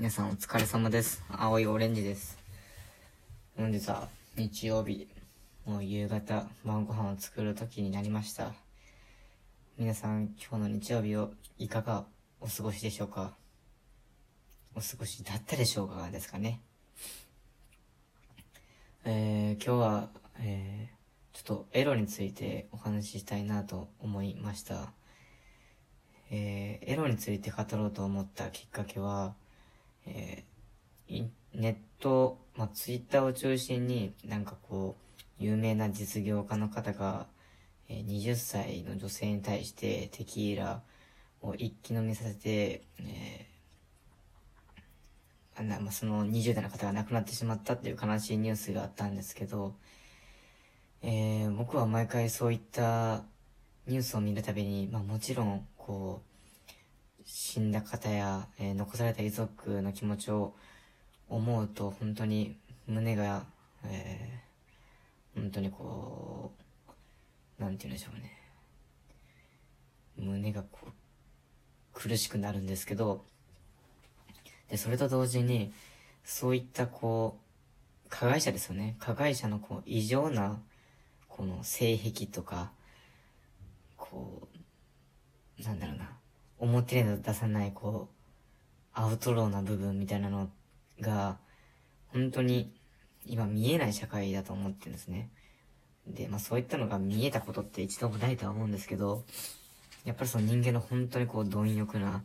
皆さんお疲れ様です。青いオレンジです。本日は日曜日、もう夕方晩ご飯を作る時になりました。皆さん今日の日曜日をいかがお過ごしでしょうか？お過ごしだったでしょうかですかね？えー、今日は、えー、ちょっとエロについてお話ししたいなと思いました。えー、エロについて語ろうと思ったきっかけは、えー、ネット、まあ、ツイッターを中心になんかこう、有名な実業家の方が、えー、20歳の女性に対してテキーラを一気飲みさせて、えー、あなまあ、その20代の方が亡くなってしまったっていう悲しいニュースがあったんですけど、えー、僕は毎回そういったニュースを見るたびに、まあもちろん、こう、死んだ方や、えー残された遺族の気持ちを思うと、本当に胸が、えー本当にこう、なんて言うんでしょうね。胸がこう、苦しくなるんですけど、で、それと同時に、そういったこう、加害者ですよね。加害者のこう、異常な、この性癖とか、こう、なんだろうな、表に出さない、こう、アウトローな部分みたいなのが、本当に今見えない社会だと思ってるんですね。で、まあそういったのが見えたことって一度もないとは思うんですけど、やっぱりその人間の本当にこう貪欲な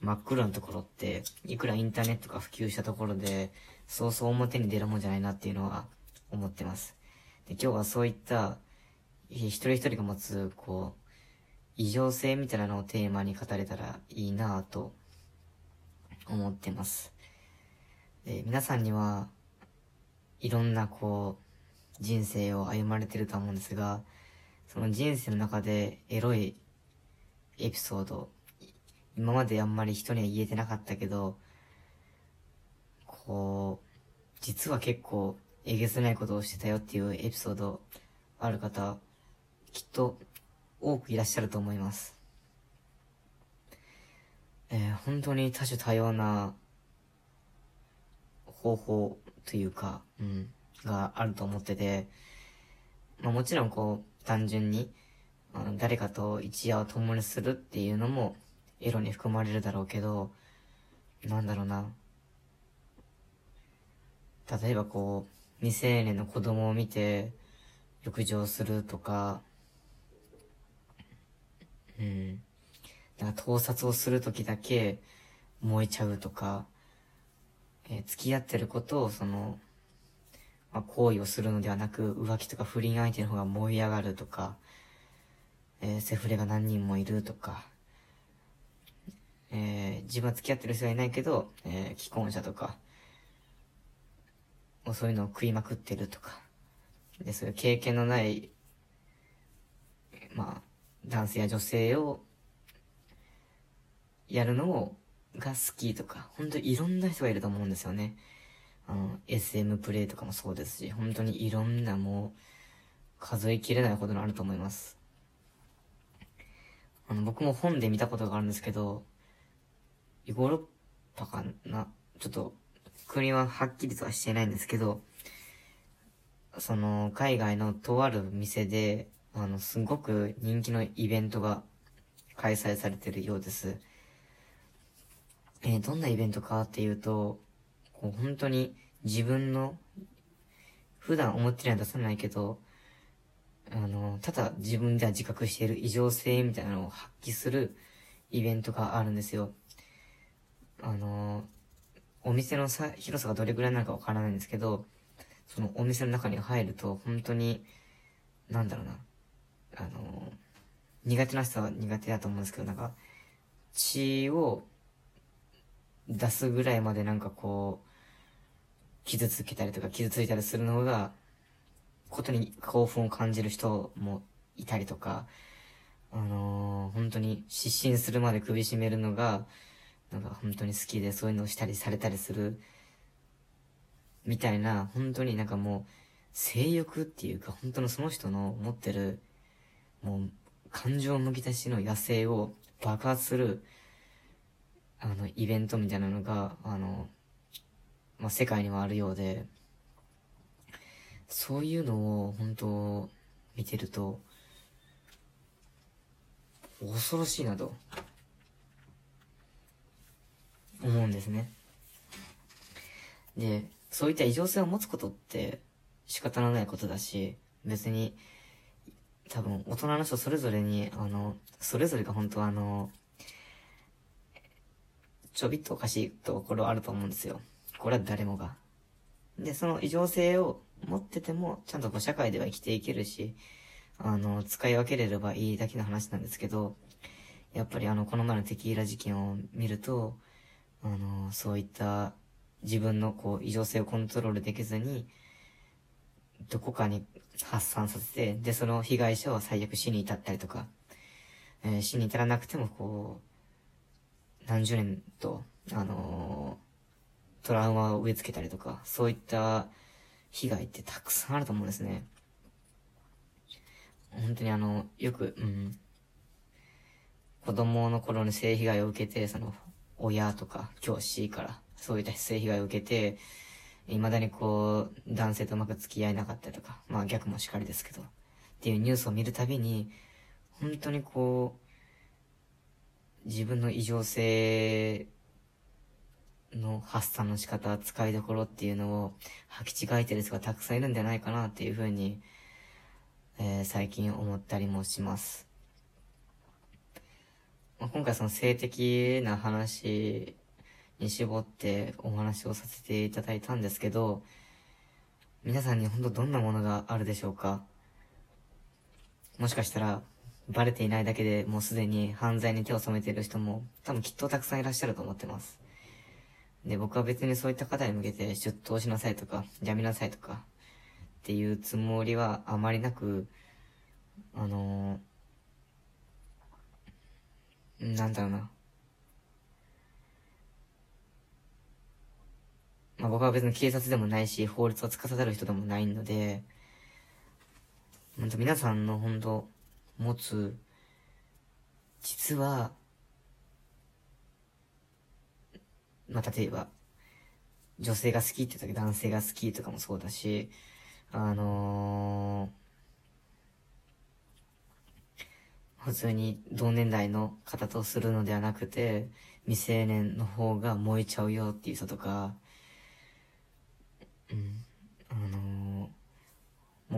真っ黒なところって、いくらインターネットが普及したところで、そうそう表に出るもんじゃないなっていうのは思ってます。で、今日はそういった、一人一人が持つ、こう、異常性みたいなのをテーマに語れたらいいなぁと思ってます。で、皆さんには、いろんなこう、人生を歩まれてると思うんですが、その人生の中でエロいエピソード、今まであんまり人には言えてなかったけど、こう、実は結構えげつないことをしてたよっていうエピソードある方、きっと多くいらっしゃると思います。えー本当に多種多様な方法というか、うん、があると思ってて、まあもちろんこう、単純に、あの、誰かと一夜を共にするっていうのも、エロに含まれるだろうけど、なんだろうな。例えばこう、未成年の子供を見て、浴場するとか、うん。なんか盗撮をするときだけ燃えちゃうとか、えー付き合ってることをその、まあ、行為をするのではなく、浮気とか不倫相手の方が燃え上がるとか、えーセフレが何人もいるとか、えー自分は付き合ってる人はいないけど、えー既婚者とか、もうそういうのを食いまくってるとか、で、そういう経験のない、まあ、男性や女性を、やるのを、が好きとか、本当にいろんな人がいると思うんですよね。あの、SM プレイとかもそうですし、本当にいろんなもう、数えきれないほどのあると思います。あの、僕も本で見たことがあるんですけど、ヨーロッパかなちょっと、国ははっきりとはしてないんですけど、その、海外のとある店で、あの、すごく人気のイベントが開催されてるようです。えーどんなイベントかっていうと、こう本当に自分の、普段思ってるのは出さないけど、あの、ただ自分では自覚している異常性みたいなのを発揮するイベントがあるんですよ。あの、お店のさ広さがどれぐらいなのかわからないんですけど、そのお店の中に入ると本当に、なんだろうな、あの、苦手な人は苦手だと思うんですけど、なんか、血を出すぐらいまでなんかこう、傷つけたりとか傷ついたりするのが、ことに興奮を感じる人もいたりとか、あのー本当に失神するまで首絞めるのが、なんか本当に好きでそういうのをしたりされたりする、みたいな、本当になんかもう、性欲っていうか、本当のその人の持ってる、もう、感情むき出しの野生を爆発する、あの、イベントみたいなのが、あの、まあ、世界にはあるようで、そういうのを本当見てると、恐ろしいなと、思うんですね。で、そういった異常性を持つことって仕方のないことだし、別に、多分大人の人それぞれに、あの、それぞれが本当はあの、ちょびっとおかしいところあると思うんですよ。これは誰もが。で、その異常性を持ってても、ちゃんとこう社会では生きていけるし、あの、使い分けれればいいだけの話なんですけど、やっぱりあの、この前のテキーラ事件を見ると、あの、そういった自分のこう、異常性をコントロールできずに、どこかに発散させて、で、その被害者は最悪死に至ったりとか、えー、死に至らなくてもこう、何十年と、あのー、トラウマを植え付けたりとか、そういった被害ってたくさんあると思うんですね。本当にあの、よく、うん、子供の頃に性被害を受けて、その、親とか教師からそういった性被害を受けて、未だにこう、男性とうまく付き合えなかったりとか、まあ逆もしかりですけど、っていうニュースを見るたびに、本当にこう、自分の異常性の発散の仕方、使いどころっていうのを履き違えてる人がたくさんいるんじゃないかなっていうふうに、えー、最近思ったりもします。まあ、今回その性的な話に絞ってお話をさせていただいたんですけど、皆さんに本当どんなものがあるでしょうか？もしかしたらバレていないだけでもうすでに犯罪に手を染めている人も多分きっとたくさんいらっしゃると思ってます。で、僕は別にそういった方に向けて出頭しなさいとか、やめなさいとかっていうつもりはあまりなく、あのー、なんだろうな。まあ僕は別に警察でもないし、法律を司る人でもないので、本当皆さんの本当持つ、実は、まあ、例えば、女性が好きって言った時男性が好きとかもそうだし、あのー、普通に同年代の方とするのではなくて、未成年の方が燃えちゃうよっていう人とか、うん、あのー、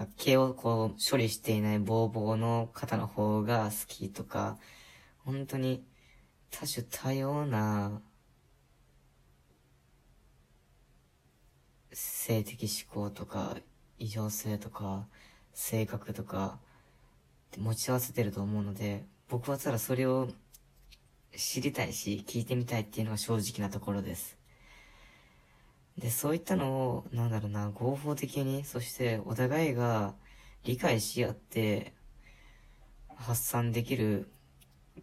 もう毛をこう処理していないボーボーの方の方が好きとか、本当に多種多様な性的思考とか異常性とか性格とか持ち合わせてると思うので、僕はただそれを知りたいし聞いてみたいっていうのが正直なところです。で、そういったのを、なんだろうな、合法的に、そしてお互いが理解し合って、発散できる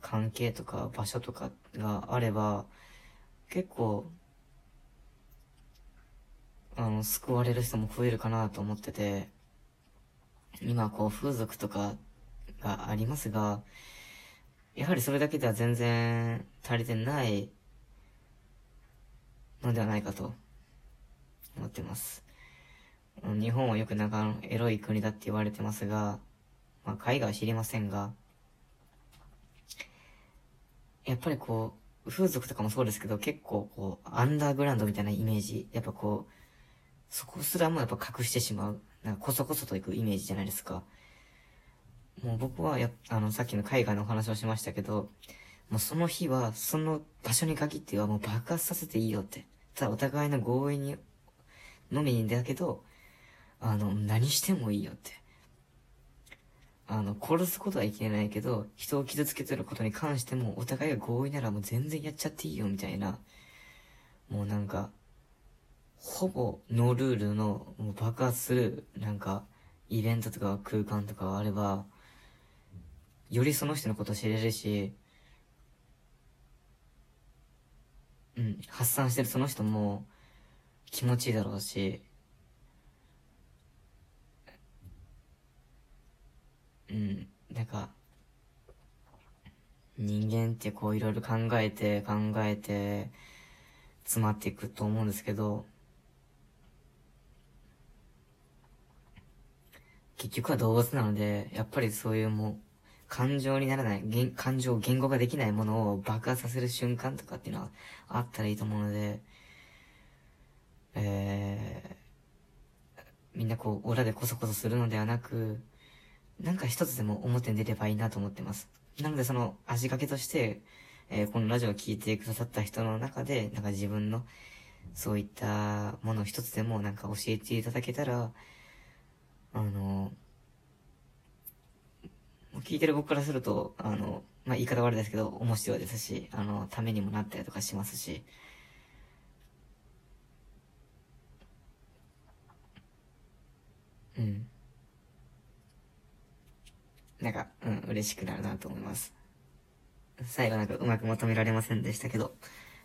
関係とか場所とかがあれば、結構、あの、救われる人も増えるかなと思ってて、今こう風俗とかがありますが、やはりそれだけでは全然足りてないのではないかと思ってます。日本はよくなんかエロい国だって言われてますが、まあ海外は知りませんが、やっぱりこう、風俗とかもそうですけど、結構こう、アンダーグラウンドみたいなイメージ、やっぱこう、そこすらもやっぱ隠してしまう。なんかこそこそといくイメージじゃないですか。もう僕はや、あの、さっきの海外のお話をしましたけど、もうその日は、その場所に限ってはもう爆発させていいよって。ただお互いの合意にのみだけど、あの、何してもいいよって。あの、殺すことはいけないけど、人を傷つけてることに関しても、お互いが合意ならもう全然やっちゃっていいよ、みたいな。もうなんか、ほぼノールールの、もう爆発する、なんか、イベントとか空間とかがあれば、よりその人のこと知れるし、うん、発散してるその人も、気持ちいいだろうし、うん、なんか、人間ってこういろいろ考えて考えて詰まっていくと思うんですけど、結局は動物なので、やっぱりそういうもう、感情にならない、感情、言語ができないものを爆発させる瞬間とかっていうのはあったらいいと思うので、えー、みんなこう、裏でこそこそするのではなく、なんか一つでも表に出ればいいなと思ってます。なのでその味掛けとして、えー、このラジオを聴いてくださった人の中で、なんか自分の、そういったもの一つでもなんか教えていただけたら、あの、聞いてる僕からすると、あの、まあ、言い方悪いですけど、面白いですし、あの、ためにもなったりとかしますし、うん。なんか、うん、嬉しくなるなと思います。最後なんかうまくまとめられませんでしたけど、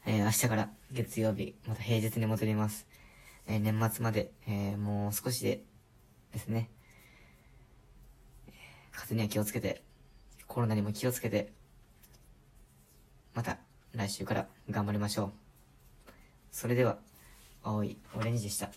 えー、明日から月曜日、また平日に戻ります。えー、年末まで、えー、もう少しでですね、風には気をつけて、コロナにも気をつけて、また来週から頑張りましょう。それでは、青いオレンジでした。